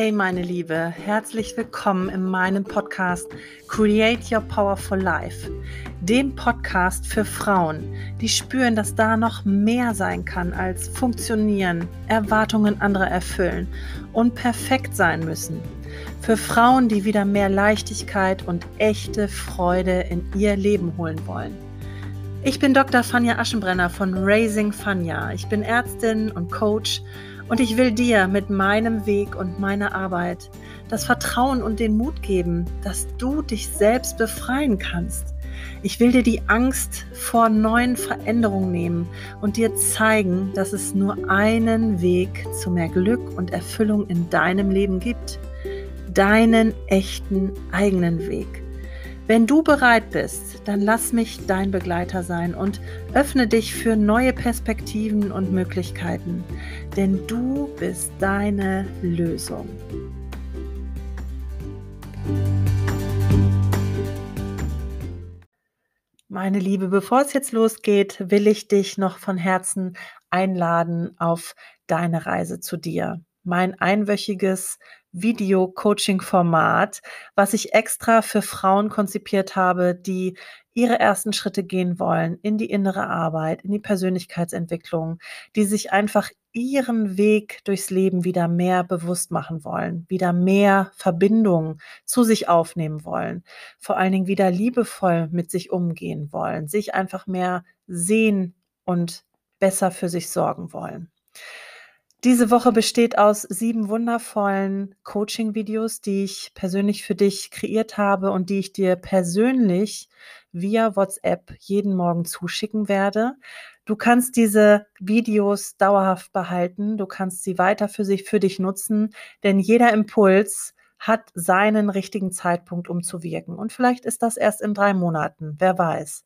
Hey meine Liebe, herzlich willkommen in meinem Podcast Create Your Powerful Life, dem Podcast für Frauen, die spüren, dass da noch mehr sein kann als funktionieren, Erwartungen anderer erfüllen und perfekt sein müssen. Für Frauen, die wieder mehr Leichtigkeit und echte Freude in ihr Leben holen wollen. Ich bin Dr. Fanja Aschenbrenner von Raising Fanja. Ich bin Ärztin und Coach und ich will dir mit meinem Weg und meiner Arbeit das Vertrauen und den Mut geben, dass du dich selbst befreien kannst. Ich will dir die Angst vor neuen Veränderungen nehmen und dir zeigen, dass es nur einen Weg zu mehr Glück und Erfüllung in deinem Leben gibt. Deinen echten eigenen Weg. Wenn du bereit bist, dann lass mich dein Begleiter sein und öffne dich für neue Perspektiven und Möglichkeiten, denn du bist deine Lösung. Meine Liebe, bevor es jetzt losgeht, will ich dich noch von Herzen einladen auf deine Reise zu dir. Mein einwöchiges Video-Coaching-Format, was ich extra für Frauen konzipiert habe, die ihre ersten Schritte gehen wollen in die innere Arbeit, in die Persönlichkeitsentwicklung, die sich einfach ihren Weg durchs Leben wieder mehr bewusst machen wollen, wieder mehr Verbindung zu sich aufnehmen wollen, vor allen Dingen wieder liebevoll mit sich umgehen wollen, sich einfach mehr sehen und besser für sich sorgen wollen. Diese Woche besteht aus sieben wundervollen Coaching-Videos, die ich persönlich für dich kreiert habe und die ich dir persönlich via WhatsApp jeden Morgen zuschicken werde. Du kannst diese Videos dauerhaft behalten, du kannst sie weiter für sich, für dich nutzen, denn jeder Impuls hat seinen richtigen Zeitpunkt, um zu wirken. Und vielleicht ist das erst in drei Monaten, wer weiß.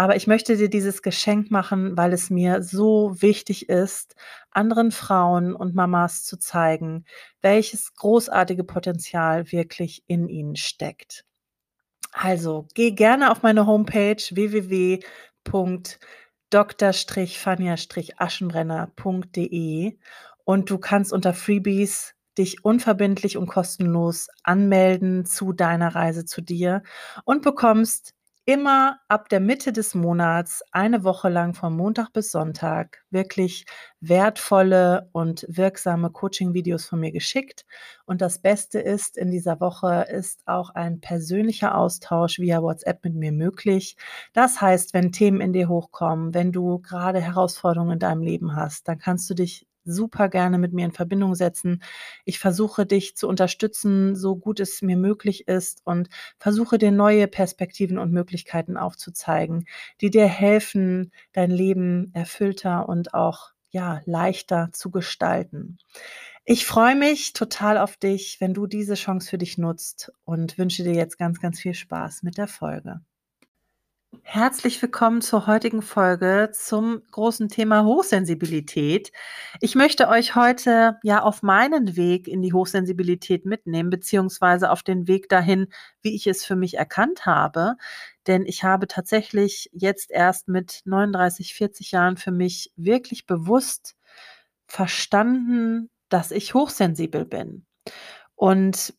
Aber ich möchte dir dieses Geschenk machen, weil es mir so wichtig ist, anderen Frauen und Mamas zu zeigen, welches großartige Potenzial wirklich in ihnen steckt. Also geh gerne auf meine Homepage www.dr-fania-aschenbrenner.de und du kannst unter Freebies dich unverbindlich und kostenlos anmelden zu deiner Reise zu dir und bekommst immer ab der Mitte des Monats eine Woche lang von Montag bis Sonntag wirklich wertvolle und wirksame Coaching-Videos von mir geschickt. Und das Beste ist, in dieser Woche ist auch ein persönlicher Austausch via WhatsApp mit mir möglich. Das heißt, wenn Themen in dir hochkommen, wenn du gerade Herausforderungen in deinem Leben hast, dann kannst du dich super gerne mit mir in Verbindung setzen. Ich versuche dich zu unterstützen, so gut es mir möglich ist und versuche dir neue Perspektiven und Möglichkeiten aufzuzeigen, die dir helfen, dein Leben erfüllter und auch ja, leichter zu gestalten. Ich freue mich total auf dich, wenn du diese Chance für dich nutzt und wünsche dir jetzt ganz, ganz viel Spaß mit der Folge. Herzlich willkommen zur heutigen Folge zum großen Thema Hochsensibilität. Ich möchte euch heute ja auf meinen Weg in die Hochsensibilität mitnehmen, beziehungsweise auf den Weg dahin, wie ich es für mich erkannt habe. Denn ich habe tatsächlich jetzt erst mit 39, 40 Jahren für mich wirklich bewusst verstanden, dass ich hochsensibel bin. Und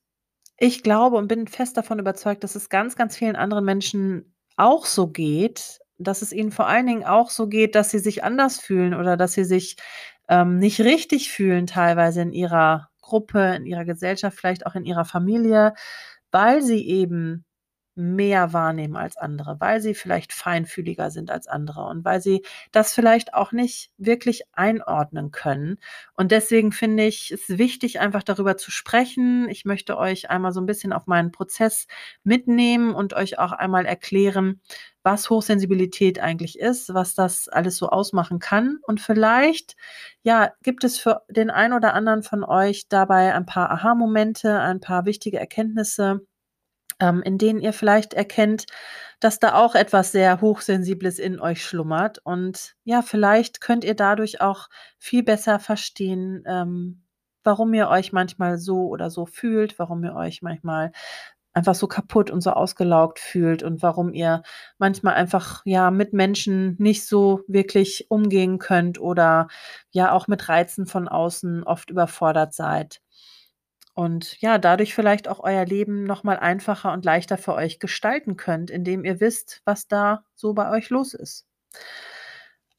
ich glaube und bin fest davon überzeugt, dass es ganz, ganz vielen anderen Menschen auch so geht, dass es ihnen vor allen Dingen auch so geht, dass sie sich anders fühlen oder dass sie sich ähm, nicht richtig fühlen, teilweise in ihrer Gruppe, in ihrer Gesellschaft, vielleicht auch in ihrer Familie, weil sie eben mehr wahrnehmen als andere, weil sie vielleicht feinfühliger sind als andere und weil sie das vielleicht auch nicht wirklich einordnen können. Und deswegen finde ich es wichtig, einfach darüber zu sprechen. Ich möchte euch einmal so ein bisschen auf meinen Prozess mitnehmen und euch auch einmal erklären, was Hochsensibilität eigentlich ist, was das alles so ausmachen kann. Und vielleicht, ja, gibt es für den einen oder anderen von euch dabei ein paar Aha-Momente, ein paar wichtige Erkenntnisse ähm, in denen ihr vielleicht erkennt, dass da auch etwas sehr Hochsensibles in euch schlummert. Und ja, vielleicht könnt ihr dadurch auch viel besser verstehen, ähm, warum ihr euch manchmal so oder so fühlt, warum ihr euch manchmal einfach so kaputt und so ausgelaugt fühlt und warum ihr manchmal einfach ja mit Menschen nicht so wirklich umgehen könnt oder ja auch mit Reizen von außen oft überfordert seid. Und ja, dadurch vielleicht auch euer Leben noch mal einfacher und leichter für euch gestalten könnt, indem ihr wisst, was da so bei euch los ist.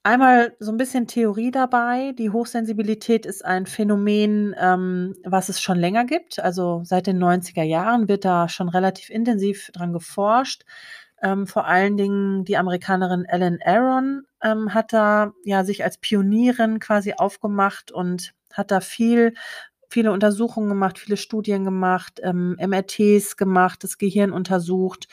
Einmal so 'n bisschen Theorie dabei. Die Hochsensibilität ist ein Phänomen, ähm, was es schon länger gibt. Also, seit den 90er Jahren wird da schon relativ intensiv dran geforscht. Ähm, vor allen Dingen die Amerikanerin Ellen Aron, ähm, hat da, ja, sich als Pionierin quasi aufgemacht und hat da viel viele Untersuchungen gemacht, viele Studien gemacht, ähm, MRTs gemacht, das Gehirn untersucht,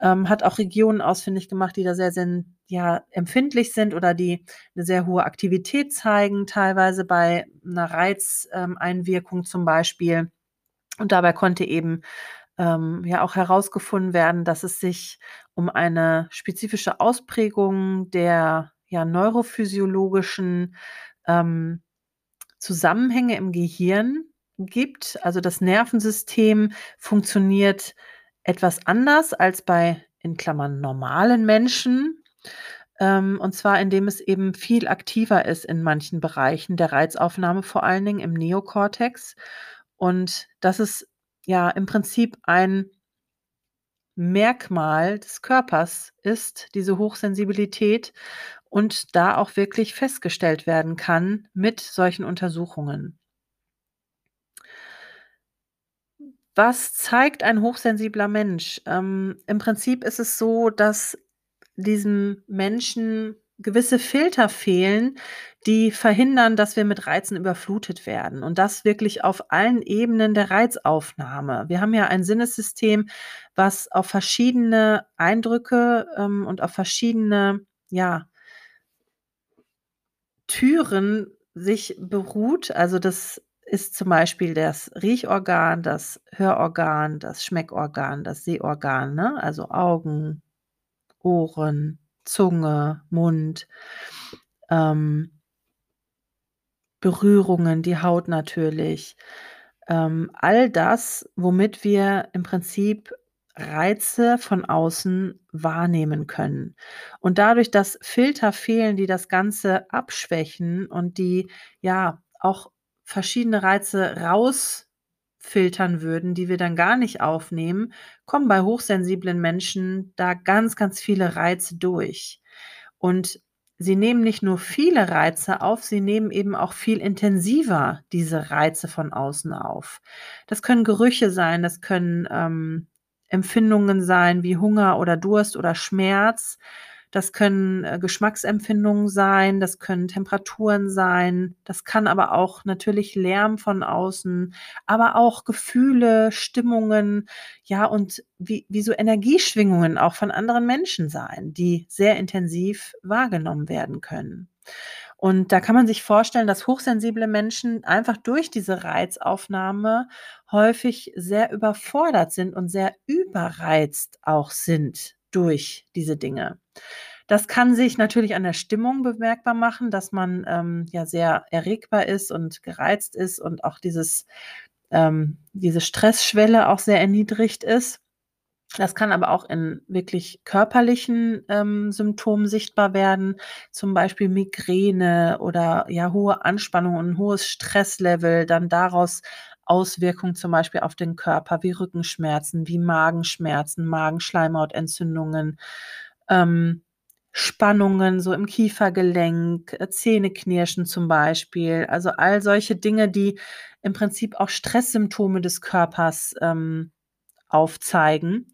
ähm, hat auch Regionen ausfindig gemacht, die da sehr sen ja, empfindlich sind oder die 'ne sehr hohe Aktivität zeigen, teilweise bei 'ner Reiz ähm, Einwirkung zum Beispiel. Und dabei konnte eben, ähm, ja auch herausgefunden werden, dass es sich um eine spezifische Ausprägung der, ja, neurophysiologischen, ähm, Zusammenhänge im Gehirn gibt. Also, das Nervensystem funktioniert etwas anders als bei, in Klammern, normalen Menschen. Ähm, und zwar, indem es eben viel aktiver ist in manchen Bereichen der Reizaufnahme, vor allen Dingen im Neokortex. Und das ist ja im Prinzip ein Merkmal des Körpers ist, diese Hochsensibilität und da auch wirklich festgestellt werden kann mit solchen Untersuchungen. Was zeigt ein hochsensibler Mensch? Ähm, im Prinzip ist es so, dass diesem Menschen gewisse Filter fehlen, die verhindern, dass wir mit Reizen überflutet werden und das wirklich auf allen Ebenen der Reizaufnahme. Wir haben ja ein Sinnessystem, was auf verschiedene Eindrücke, ähm, und auf verschiedene, ja Türen sich beruht. Also, das ist zum Beispiel das Riechorgan, das Hörorgan, das Schmeckorgan, das Sehorgan, ne? Also, Augen, Ohren, Zunge, Mund, ähm Berührungen, die Haut natürlich. Ähm, all das, womit wir im Prinzip Reize von außen wahrnehmen können. Und dadurch, dass Filter fehlen, die das Ganze abschwächen und die, ja, auch verschiedene Reize rausfiltern würden, die wir dann gar nicht aufnehmen, kommen bei hochsensiblen Menschen da ganz, ganz viele Reize durch. Und sie nehmen nicht nur viele Reize auf, sie nehmen eben auch viel intensiver diese Reize von außen auf. Das können Gerüche sein, das können, ähm, Empfindungen sein wie Hunger oder Durst oder Schmerz. Das können, äh, Geschmacksempfindungen sein, das können Temperaturen sein. Das kann aber auch natürlich Lärm von außen, aber auch Gefühle, Stimmungen, ja, und wie wie so Energieschwingungen auch von anderen Menschen sein, die sehr intensiv wahrgenommen werden können. Und da kann man sich vorstellen, dass hochsensible Menschen einfach durch diese Reizaufnahme häufig sehr überfordert sind und sehr überreizt auch sind durch diese Dinge. Das kann sich natürlich an der Stimmung bemerkbar machen, dass man, ähm, ja sehr erregbar ist und gereizt ist und auch dieses ähm, diese Stressschwelle auch sehr erniedrigt ist. Das kann aber auch in wirklich körperlichen, ähm, Symptomen sichtbar werden, zum Beispiel Migräne oder, ja, hohe Anspannung und hohes Stresslevel, dann daraus Auswirkungen zum Beispiel auf den Körper wie Rückenschmerzen, wie Magenschmerzen, Magenschleimhautentzündungen, ähm, Spannungen so im Kiefergelenk, äh, Zähneknirschen zum Beispiel. Also, all solche Dinge, die im Prinzip auch Stresssymptome des Körpers, ähm, aufzeigen.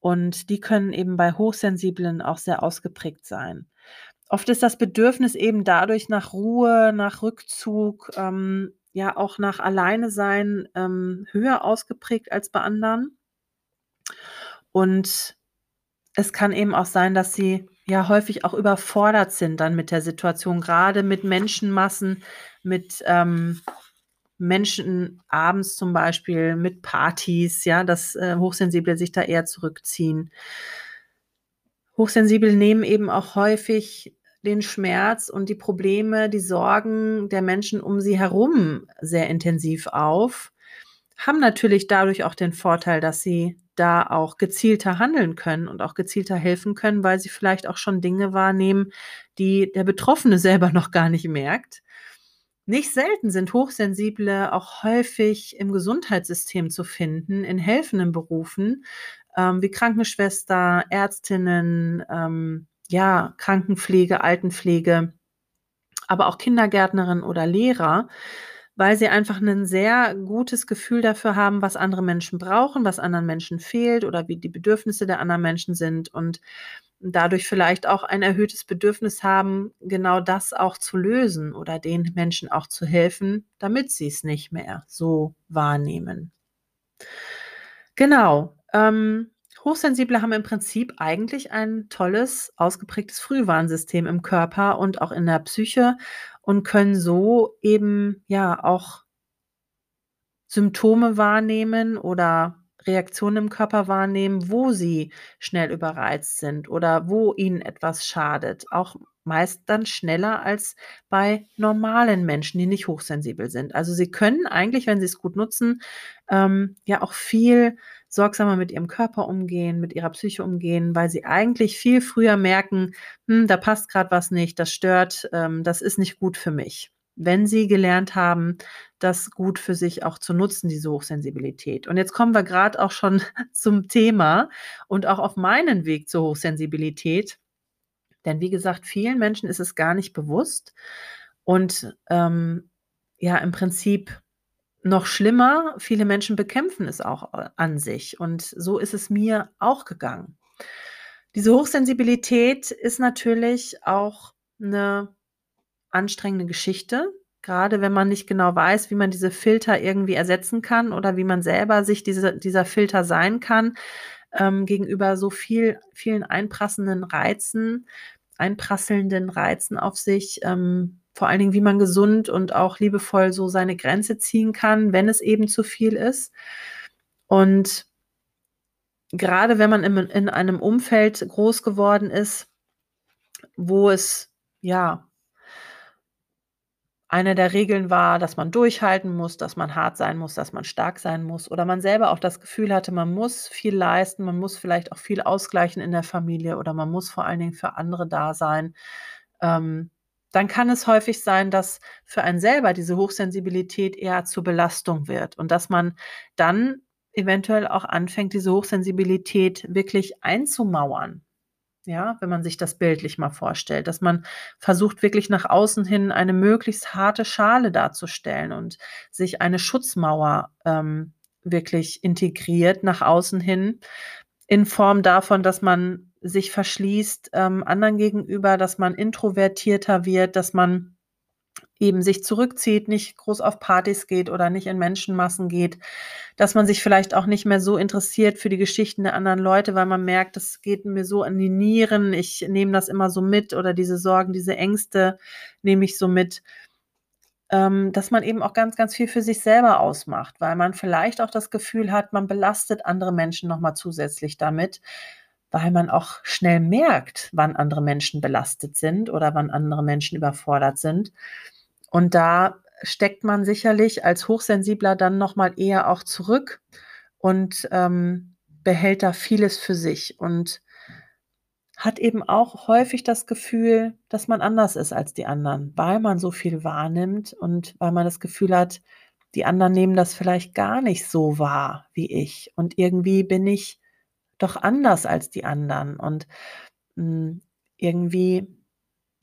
Und die können eben bei Hochsensiblen auch sehr ausgeprägt sein. Oft ist das Bedürfnis eben dadurch nach Ruhe, nach Rückzug, ähm, ja auch nach Alleinesein, ähm, höher ausgeprägt als bei anderen. Und es kann eben auch sein, dass sie ja häufig auch überfordert sind dann mit der Situation, grade mit Menschenmassen, mit, ähm, Menschen abends zum Beispiel, mit Partys, ja, dass, äh, Hochsensible sich da eher zurückziehen. Hochsensible nehmen eben auch häufig den Schmerz und die Probleme, die Sorgen der Menschen um sie herum sehr intensiv auf, haben natürlich dadurch auch den Vorteil, dass sie da auch gezielter handeln können und auch gezielter helfen können, weil sie vielleicht auch schon Dinge wahrnehmen, die der Betroffene selber noch gar nicht merkt. Nicht selten sind Hochsensible auch häufig im Gesundheitssystem zu finden, in helfenden Berufen, ähm, wie Krankenschwester, Ärztinnen, ähm, ja, Krankenpflege, Altenpflege, aber auch Kindergärtnerin oder Lehrer, weil sie einfach ein sehr gutes Gefühl dafür haben, was andere Menschen brauchen, was anderen Menschen fehlt oder wie die Bedürfnisse der anderen Menschen sind und dadurch vielleicht auch ein erhöhtes Bedürfnis haben, genau das auch zu lösen oder den Menschen auch zu helfen, damit sie es nicht mehr so wahrnehmen. Genau. Ähm, Hochsensible haben im Prinzip eigentlich ein tolles, ausgeprägtes Frühwarnsystem im Körper und auch in der Psyche und können so eben ja auch Symptome wahrnehmen oder Reaktionen im Körper wahrnehmen, wo sie schnell überreizt sind oder wo ihnen etwas schadet. Auch meist dann schneller als bei normalen Menschen, die nicht hochsensibel sind. Also sie können eigentlich, wenn sie es gut nutzen, ähm, ja auch viel sorgsamer mit ihrem Körper umgehen, mit ihrer Psyche umgehen, weil sie eigentlich viel früher merken, hm, da passt gerade was nicht, das stört, ähm, das ist nicht gut für mich wenn sie gelernt haben, das gut für sich auch zu nutzen, diese Hochsensibilität. Und jetzt kommen wir gerade auch schon zum Thema und auch auf meinen Weg zur Hochsensibilität. Denn wie gesagt, vielen Menschen ist es gar nicht bewusst. Und ähm, ja, im Prinzip noch schlimmer, viele Menschen bekämpfen es auch äh, an sich. Und so ist es mir auch gegangen. Diese Hochsensibilität ist natürlich auch eine anstrengende Geschichte, gerade wenn man nicht genau weiß, wie man diese Filter irgendwie ersetzen kann oder wie man selber sich diese, dieser Filter sein kann ähm, gegenüber so viel, vielen einprassenden Reizen, einprasselnden Reizen auf sich. Ähm, vor allen Dingen, wie man gesund und auch liebevoll so seine Grenze ziehen kann, wenn es eben zu viel ist. Und gerade wenn man in, in einem Umfeld groß geworden ist, wo es ja eine der Regeln war, dass man durchhalten muss, dass man hart sein muss, dass man stark sein muss oder man selber auch das Gefühl hatte, man muss viel leisten, man muss vielleicht auch viel ausgleichen in der Familie oder man muss vor allen Dingen für andere da sein, ähm, dann kann es häufig sein, dass für einen selber diese Hochsensibilität eher zur Belastung wird und dass man dann eventuell auch anfängt, diese Hochsensibilität wirklich einzumauern. Ja, wenn man sich das bildlich mal vorstellt, dass man versucht, wirklich nach außen hin eine möglichst harte Schale darzustellen und sich eine Schutzmauer ähm, wirklich integriert nach außen hin, in Form davon, dass man sich verschließt ähm, anderen gegenüber, dass man introvertierter wird, dass man eben sich zurückzieht, nicht groß auf Partys geht oder nicht in Menschenmassen geht, dass man sich vielleicht auch nicht mehr so interessiert für die Geschichten der anderen Leute, weil man merkt, das geht mir so an die Nieren, ich nehme das immer so mit oder diese Sorgen, diese Ängste nehme ich so mit, ähm, dass man eben auch ganz, ganz viel für sich selber ausmacht, weil man vielleicht auch das Gefühl hat, man belastet andere Menschen nochmal zusätzlich damit, weil man auch schnell merkt, wann andere Menschen belastet sind oder wann andere Menschen überfordert sind. Und da steckt man sicherlich als Hochsensibler dann nochmal eher auch zurück und ähm, behält da vieles für sich und hat eben auch häufig das Gefühl, dass man anders ist als die anderen, weil man so viel wahrnimmt und weil man das Gefühl hat, die anderen nehmen das vielleicht gar nicht so wahr wie ich. Und irgendwie bin ich doch anders als die anderen. Und mh, hm, irgendwie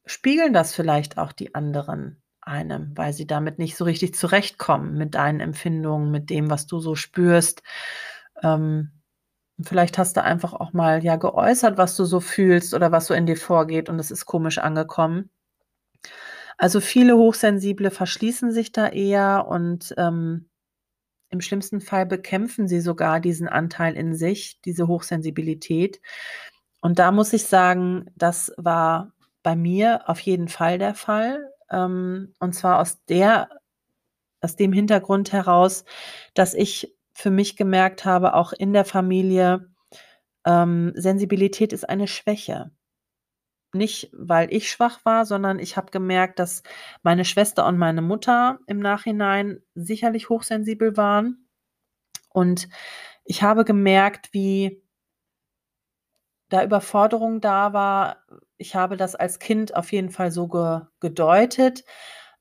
spiegeln das vielleicht auch die anderen einem, weil sie damit nicht so richtig zurechtkommen mit deinen Empfindungen, mit dem, was du so spürst. Ähm, vielleicht hast du einfach auch mal ja geäußert, was du so fühlst oder was so in dir vorgeht und es ist komisch angekommen. Also viele Hochsensible verschließen sich da eher und ähm, im schlimmsten Fall bekämpfen sie sogar diesen Anteil in sich, diese Hochsensibilität. Und da muss ich sagen, das war bei mir auf jeden Fall der Fall. Ähm, und zwar aus der, aus dem Hintergrund heraus, dass ich für mich gemerkt habe, auch in der Familie, ähm, Sensibilität ist eine Schwäche. Nicht, weil ich schwach war, sondern ich habe gemerkt, dass meine Schwester und meine Mutter im Nachhinein sicherlich hochsensibel waren. Und ich habe gemerkt, wie da Überforderung da war, ich habe das als Kind auf jeden Fall so ge gedeutet,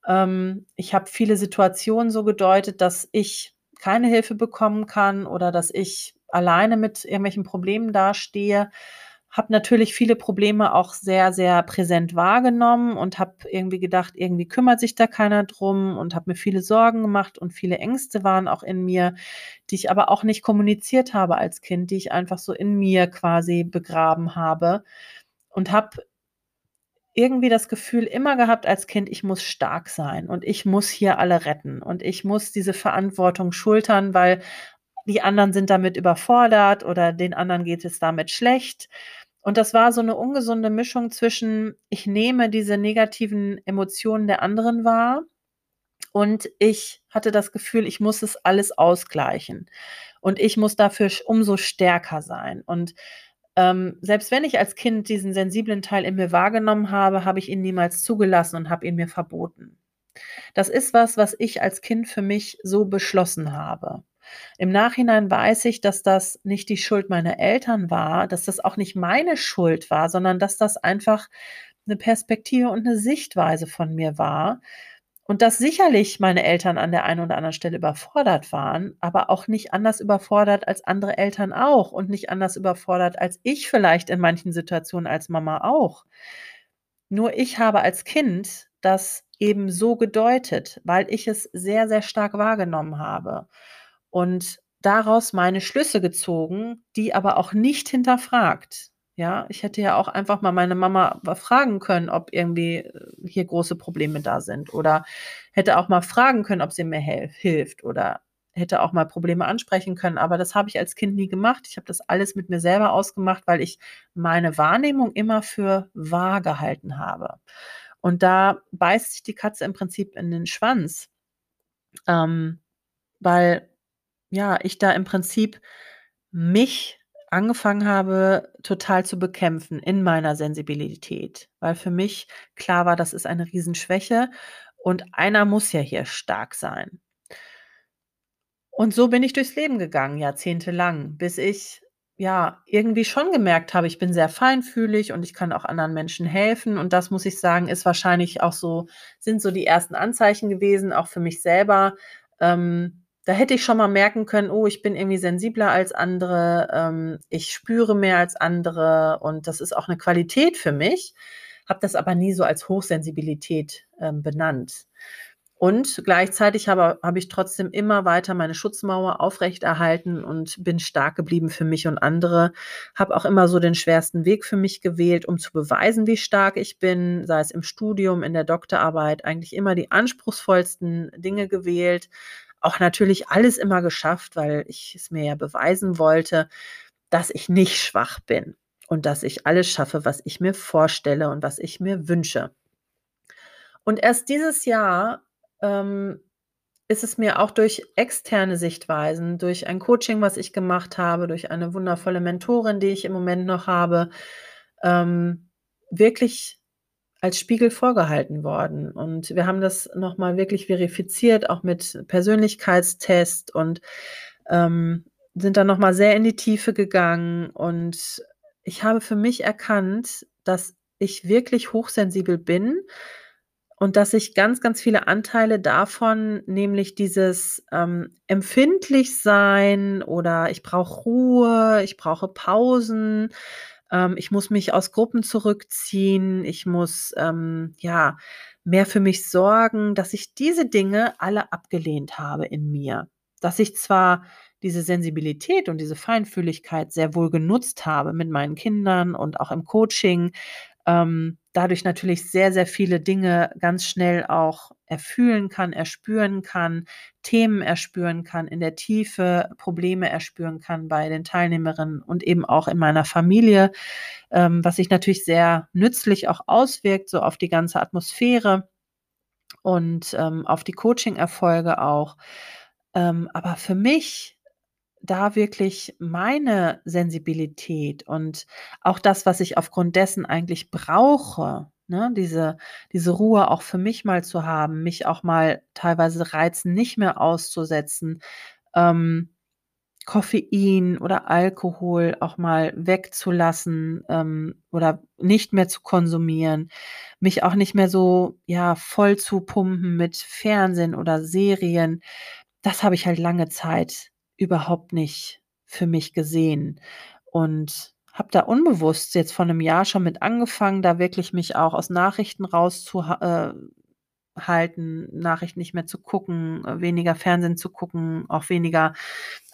Ähm, ich habe viele Situationen so gedeutet, dass ich keine Hilfe bekommen kann oder dass ich alleine mit irgendwelchen Problemen dastehe. Habe natürlich viele Probleme auch sehr, sehr präsent wahrgenommen und habe irgendwie gedacht, irgendwie kümmert sich da keiner drum und habe mir viele Sorgen gemacht und viele Ängste waren auch in mir, die ich aber auch nicht kommuniziert habe als Kind, die ich einfach so in mir quasi begraben habe und habe irgendwie das Gefühl immer gehabt als Kind, ich muss stark sein und ich muss hier alle retten und ich muss diese Verantwortung schultern, weil die anderen sind damit überfordert oder den anderen geht es damit schlecht. Und das war so eine ungesunde Mischung zwischen, ich nehme diese negativen Emotionen der anderen wahr und ich hatte das Gefühl, ich muss es alles ausgleichen und ich muss dafür umso stärker sein. Und ähm, selbst wenn ich als Kind diesen sensiblen Teil in mir wahrgenommen habe, habe ich ihn niemals zugelassen und habe ihn mir verboten. Das ist was, was ich als Kind für mich so beschlossen habe. Im Nachhinein weiß ich, dass das nicht die Schuld meiner Eltern war, dass das auch nicht meine Schuld war, sondern dass das einfach eine Perspektive und eine Sichtweise von mir war. Und dass sicherlich meine Eltern an der einen oder anderen Stelle überfordert waren, aber auch nicht anders überfordert als andere Eltern auch und nicht anders überfordert als ich vielleicht in manchen Situationen als Mama auch. Nur ich habe als Kind das eben so gedeutet, weil ich es sehr, sehr stark wahrgenommen habe und daraus meine Schlüsse gezogen, die aber auch nicht hinterfragt. Ja, ich hätte ja auch einfach mal meine Mama fragen können, ob irgendwie äh, hier große Probleme da sind oder hätte auch mal fragen können, ob sie mir hilft oder hätte auch mal Probleme ansprechen können, aber das habe ich als Kind nie gemacht. Ich habe das alles mit mir selber ausgemacht, weil ich meine Wahrnehmung immer für wahr gehalten habe. Und da beißt sich die Katze im Prinzip in den Schwanz, ähm, weil ja, ich da im Prinzip mich angefangen habe, total zu bekämpfen in meiner Sensibilität, weil für mich klar war, das ist eine Riesenschwäche und einer muss ja hier stark sein. Und so bin ich durchs Leben gegangen, jahrzehntelang, bis ich ja irgendwie schon gemerkt habe, ich bin sehr feinfühlig und ich kann auch anderen Menschen helfen. Und das muss ich sagen, ist wahrscheinlich auch so, sind so die ersten Anzeichen gewesen, auch für mich selber. Ähm, da hätte ich schon mal merken können, oh, ich bin irgendwie sensibler als andere, ähm, ich spüre mehr als andere und das ist auch eine Qualität für mich, habe das aber nie so als Hochsensibilität ähm, benannt. Und gleichzeitig habe, habe ich trotzdem immer weiter meine Schutzmauer aufrechterhalten und bin stark geblieben für mich und andere. Habe auch immer so den schwersten Weg für mich gewählt, um zu beweisen, wie stark ich bin, sei es im Studium, in der Doktorarbeit, eigentlich immer die anspruchsvollsten Dinge gewählt auch natürlich alles immer geschafft, weil ich es mir ja beweisen wollte, dass ich nicht schwach bin und dass ich alles schaffe, was ich mir vorstelle und was ich mir wünsche. Und erst dieses Jahr ähm, ist es mir auch durch externe Sichtweisen, durch ein Coaching, was ich gemacht habe, durch eine wundervolle Mentorin, die ich im Moment noch habe, ähm, wirklich als Spiegel vorgehalten worden. Und wir haben das nochmal wirklich verifiziert, auch mit Persönlichkeitstest und ähm, sind dann nochmal sehr in die Tiefe gegangen. Und ich habe für mich erkannt, dass ich wirklich hochsensibel bin und dass ich ganz, ganz viele Anteile davon, nämlich dieses ähm, empfindlich sein oder ich brauche Ruhe, ich brauche Pausen, ähm, ich muss mich aus Gruppen zurückziehen, ich muss ähm, ja mehr für mich sorgen, dass ich diese Dinge alle abgelehnt habe in mir. Dass ich zwar diese Sensibilität und diese Feinfühligkeit sehr wohl genutzt habe mit meinen Kindern und auch im Coaching, ähm, dadurch natürlich sehr, sehr viele Dinge ganz schnell auch erfühlen kann, erspüren kann, Themen erspüren kann, in der Tiefe Probleme erspüren kann bei den Teilnehmerinnen und eben auch in meiner Familie, ähm, was sich natürlich sehr nützlich auch auswirkt, so auf die ganze Atmosphäre und ähm, auf die Coaching-Erfolge auch. Ähm, aber für mich da wirklich meine Sensibilität und auch das, was ich aufgrund dessen eigentlich brauche, ne, diese, diese Ruhe auch für mich mal zu haben, mich auch mal teilweise Reizen nicht mehr auszusetzen, ähm, Koffein oder Alkohol auch mal wegzulassen ähm, oder nicht mehr zu konsumieren, mich auch nicht mehr so ja voll zu pumpen mit Fernsehen oder Serien. Das habe ich halt lange Zeit überhaupt nicht für mich gesehen und habe da unbewusst jetzt vor einem Jahr schon mit angefangen, da wirklich mich auch aus Nachrichten rauszuhalten, äh, Nachrichten nicht mehr zu gucken, weniger Fernsehen zu gucken, auch weniger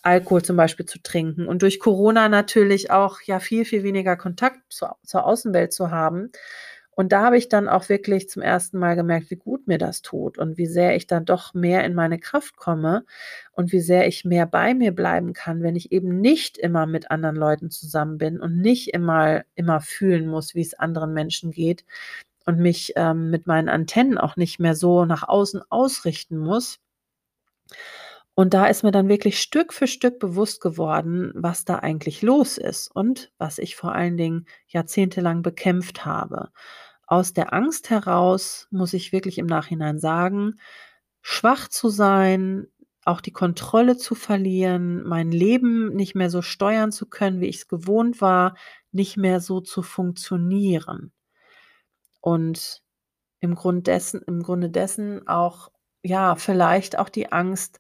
Alkohol zum Beispiel zu trinken und durch Corona natürlich auch ja viel, viel weniger Kontakt zur, zur Außenwelt zu haben. Und da habe ich dann auch wirklich zum ersten Mal gemerkt, wie gut mir das tut und wie sehr ich dann doch mehr in meine Kraft komme und wie sehr ich mehr bei mir bleiben kann, wenn ich eben nicht immer mit anderen Leuten zusammen bin und nicht immer, immer fühlen muss, wie es anderen Menschen geht und mich ähm, mit meinen Antennen auch nicht mehr so nach außen ausrichten muss. Und da ist mir dann wirklich Stück für Stück bewusst geworden, was da eigentlich los ist und was ich vor allen Dingen jahrzehntelang bekämpft habe. Aus der Angst heraus muss ich wirklich im Nachhinein sagen, schwach zu sein, auch die Kontrolle zu verlieren, mein Leben nicht mehr so steuern zu können, wie ich es gewohnt war, nicht mehr so zu funktionieren. Und im Grunde dessen, im Grunde dessen auch, ja, vielleicht auch die Angst,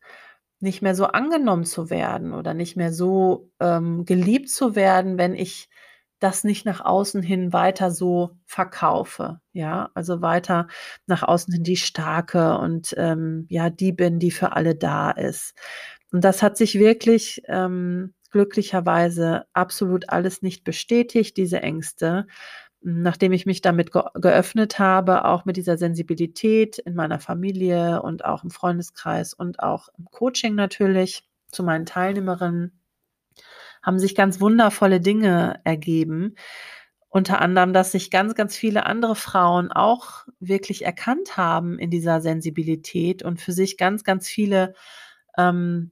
nicht mehr so angenommen zu werden oder nicht mehr so ähm, geliebt zu werden, wenn ich das nicht nach außen hin weiter so verkaufe. Ja, also weiter nach außen hin die starke und ähm, ja, die bin, die für alle da ist. Und das hat sich wirklich ähm, glücklicherweise absolut alles nicht bestätigt, diese Ängste nachdem ich mich damit ge geöffnet habe, auch mit dieser Sensibilität in meiner Familie und auch im Freundeskreis und auch im Coaching natürlich zu meinen Teilnehmerinnen, haben sich ganz wundervolle Dinge ergeben. Unter anderem, dass sich ganz, ganz viele andere Frauen auch wirklich erkannt haben in dieser Sensibilität und für sich ganz, ganz viele ähm,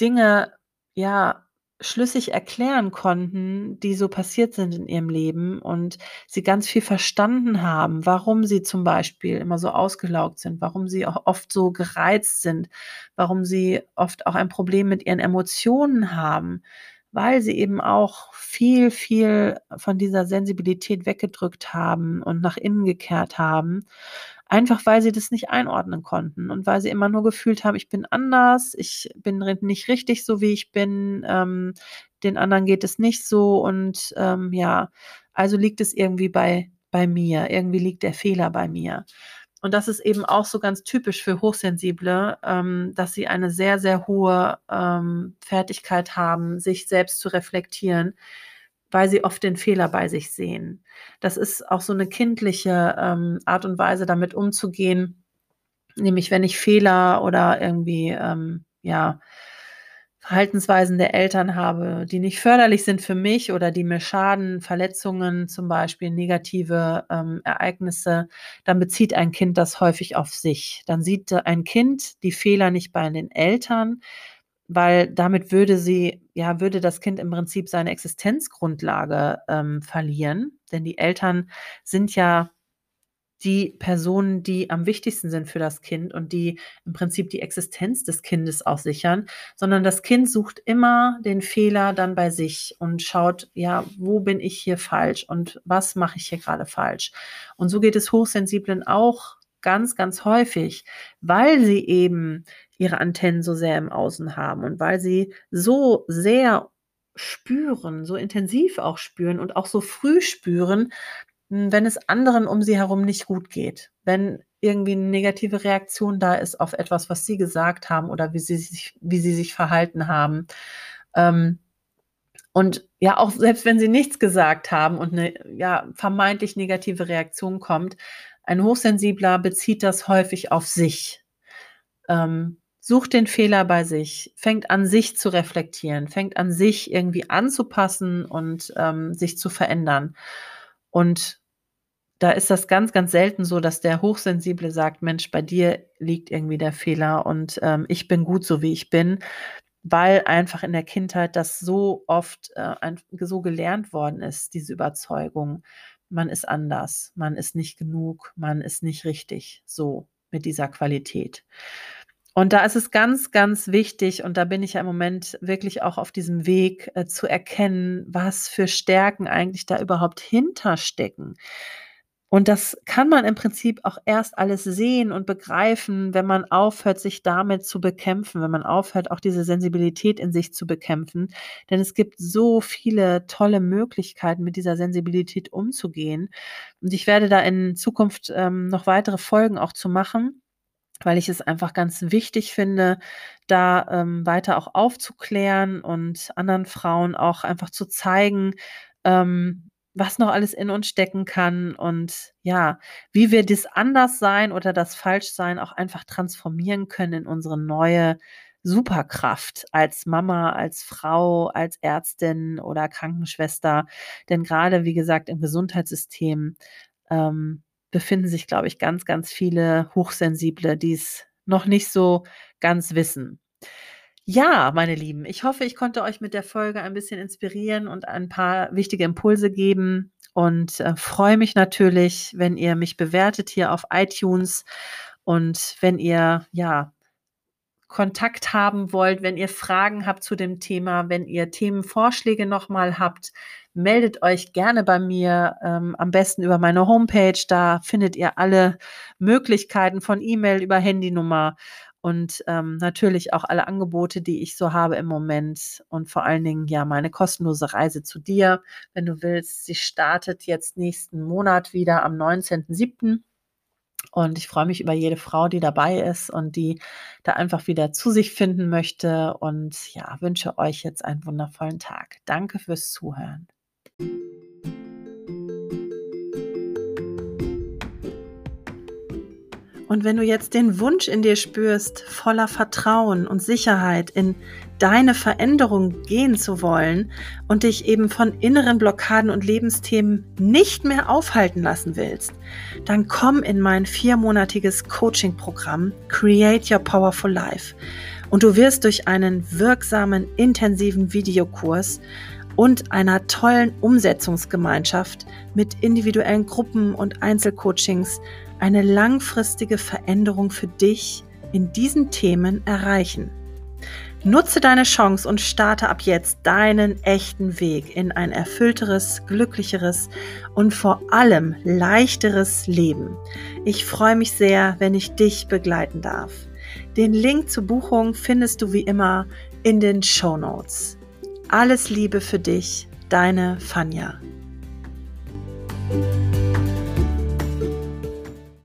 Dinge ja schlüssig erklären konnten, die so passiert sind in ihrem Leben und sie ganz viel verstanden haben, warum sie zum Beispiel immer so ausgelaugt sind, warum sie auch oft so gereizt sind, warum sie oft auch ein Problem mit ihren Emotionen haben, weil sie eben auch viel, viel von dieser Sensibilität weggedrückt haben und nach innen gekehrt haben Einfach weil sie das nicht einordnen konnten und weil sie immer nur gefühlt haben, ich bin anders, ich bin nicht richtig so, wie ich bin, ähm, den anderen geht es nicht so und ähm, ja, also liegt es irgendwie bei, bei mir, irgendwie liegt der Fehler bei mir. Und das ist eben auch so ganz typisch für Hochsensible, ähm, dass sie eine sehr, sehr hohe ähm, Fertigkeit haben, sich selbst zu reflektieren weil sie oft den Fehler bei sich sehen. Das ist auch so eine kindliche ähm, Art und Weise, damit umzugehen. Nämlich, wenn ich Fehler oder irgendwie, ähm, ja, Verhaltensweisen der Eltern habe, die nicht förderlich sind für mich oder die mir schaden, Verletzungen zum Beispiel, negative ähm, Ereignisse, dann bezieht ein Kind das häufig auf sich. Dann sieht ein Kind die Fehler nicht bei den Eltern, weil damit würde sie, ja, würde das Kind im Prinzip seine Existenzgrundlage ähm, verlieren. Denn die Eltern sind ja die Personen, die am wichtigsten sind für das Kind und die im Prinzip die Existenz des Kindes auch sichern, sondern das Kind sucht immer den Fehler dann bei sich und schaut, ja, wo bin ich hier falsch und was mache ich hier gerade falsch? Und so geht es Hochsensiblen auch ganz, ganz häufig, weil sie eben ihre Antennen so sehr im Außen haben und weil sie so sehr spüren, so intensiv auch spüren und auch so früh spüren, wenn es anderen um sie herum nicht gut geht, wenn irgendwie eine negative Reaktion da ist auf etwas, was sie gesagt haben oder wie sie sich, wie sie sich verhalten haben. Ähm, und ja, auch selbst wenn sie nichts gesagt haben und eine ja, vermeintlich negative Reaktion kommt, ein Hochsensibler bezieht das häufig auf sich. Ähm, sucht den Fehler bei sich, fängt an, sich zu reflektieren, fängt an, sich irgendwie anzupassen und ähm, sich zu verändern. Und da ist das ganz, ganz selten so, dass der Hochsensible sagt, Mensch, bei dir liegt irgendwie der Fehler und ähm, ich bin gut so, wie ich bin, weil einfach in der Kindheit das so oft äh, so gelernt worden ist, diese Überzeugung, man ist anders, man ist nicht genug, man ist nicht richtig so mit dieser Qualität. Und da ist es ganz, ganz wichtig, und da bin ich ja im Moment wirklich auch auf diesem Weg äh, zu erkennen, was für Stärken eigentlich da überhaupt hinterstecken. Und das kann man im Prinzip auch erst alles sehen und begreifen, wenn man aufhört, sich damit zu bekämpfen, wenn man aufhört, auch diese Sensibilität in sich zu bekämpfen. Denn es gibt so viele tolle Möglichkeiten, mit dieser Sensibilität umzugehen. Und ich werde da in Zukunft ähm, noch weitere Folgen auch zu machen weil ich es einfach ganz wichtig finde, da ähm, weiter auch aufzuklären und anderen Frauen auch einfach zu zeigen, ähm, was noch alles in uns stecken kann und ja, wie wir das Anderssein oder das Falschsein auch einfach transformieren können in unsere neue Superkraft als Mama, als Frau, als Ärztin oder Krankenschwester. Denn gerade, wie gesagt, im Gesundheitssystem ähm, befinden sich, glaube ich, ganz, ganz viele Hochsensible, die es noch nicht so ganz wissen. Ja, meine Lieben, ich hoffe, ich konnte euch mit der Folge ein bisschen inspirieren und ein paar wichtige Impulse geben und äh, freue mich natürlich, wenn ihr mich bewertet hier auf iTunes und wenn ihr ja Kontakt haben wollt, wenn ihr Fragen habt zu dem Thema, wenn ihr Themenvorschläge nochmal habt, meldet euch gerne bei mir, ähm, am besten über meine Homepage. Da findet ihr alle Möglichkeiten von E-Mail über Handynummer und ähm, natürlich auch alle Angebote, die ich so habe im Moment und vor allen Dingen ja meine kostenlose Reise zu dir, wenn du willst. Sie startet jetzt nächsten Monat wieder am 19.07. Und ich freue mich über jede Frau, die dabei ist und die da einfach wieder zu sich finden möchte. Und ja, wünsche euch jetzt einen wundervollen Tag. Danke fürs Zuhören. Und wenn du jetzt den Wunsch in dir spürst, voller Vertrauen und Sicherheit in deine Veränderung gehen zu wollen und dich eben von inneren Blockaden und Lebensthemen nicht mehr aufhalten lassen willst, dann komm in mein viermonatiges Coaching-Programm Create Your Powerful Life. Und du wirst durch einen wirksamen, intensiven Videokurs und einer tollen Umsetzungsgemeinschaft mit individuellen Gruppen und Einzelcoachings eine langfristige Veränderung für dich in diesen Themen erreichen. Nutze deine Chance und starte ab jetzt deinen echten Weg in ein erfüllteres, glücklicheres und vor allem leichteres Leben. Ich freue mich sehr, wenn ich dich begleiten darf. Den Link zur Buchung findest du wie immer in den Show Notes. Alles Liebe für dich, deine Fanja.